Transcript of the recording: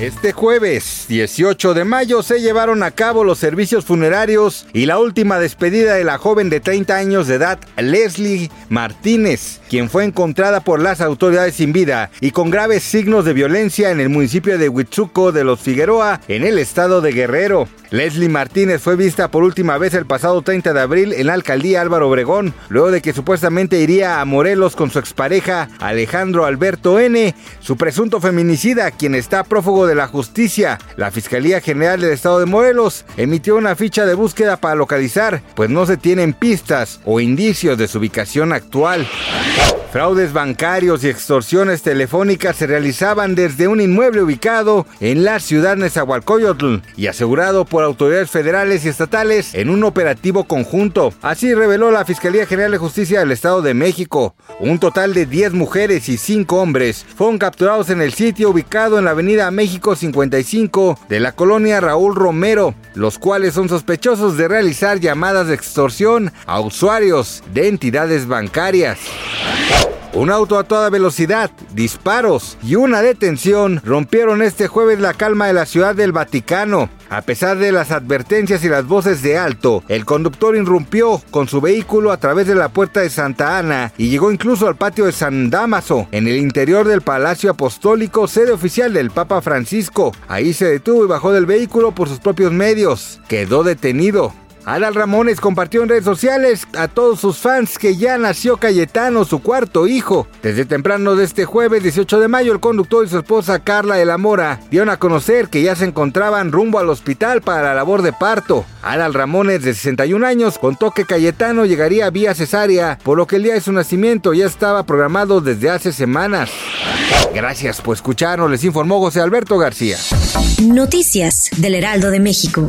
Este jueves 18 de mayo se llevaron a cabo los servicios funerarios y la última despedida de la joven de 30 años de edad, Leslie Martínez, quien fue encontrada por las autoridades sin vida y con graves signos de violencia en el municipio de Huitzuco de los Figueroa, en el estado de Guerrero. Leslie Martínez fue vista por última vez el pasado 30 de abril en la alcaldía Álvaro Obregón, luego de que supuestamente iría a Morelos con su expareja Alejandro Alberto N., su presunto feminicida, quien está prófugo de la justicia. La Fiscalía General del Estado de Morelos emitió una ficha de búsqueda para localizar, pues no se tienen pistas o indicios de su ubicación actual. Fraudes bancarios y extorsiones telefónicas se realizaban desde un inmueble ubicado en la ciudad Nezahualcóyotl y asegurado por autoridades federales y estatales en un operativo conjunto. Así reveló la Fiscalía General de Justicia del Estado de México. Un total de 10 mujeres y 5 hombres fueron capturados en el sitio ubicado en la avenida México 55 de la colonia Raúl Romero, los cuales son sospechosos de realizar llamadas de extorsión a usuarios de entidades bancarias. Un auto a toda velocidad, disparos y una detención rompieron este jueves la calma de la ciudad del Vaticano. A pesar de las advertencias y las voces de alto, el conductor irrumpió con su vehículo a través de la puerta de Santa Ana y llegó incluso al patio de San Damaso, en el interior del Palacio Apostólico, sede oficial del Papa Francisco. Ahí se detuvo y bajó del vehículo por sus propios medios. Quedó detenido. Adal Ramones compartió en redes sociales a todos sus fans que ya nació Cayetano, su cuarto hijo. Desde temprano de este jueves 18 de mayo, el conductor y su esposa Carla de la Mora dieron a conocer que ya se encontraban rumbo al hospital para la labor de parto. Adal Ramones, de 61 años, contó que Cayetano llegaría vía cesárea, por lo que el día de su nacimiento ya estaba programado desde hace semanas. Gracias por escucharnos, les informó José Alberto García. Noticias del Heraldo de México.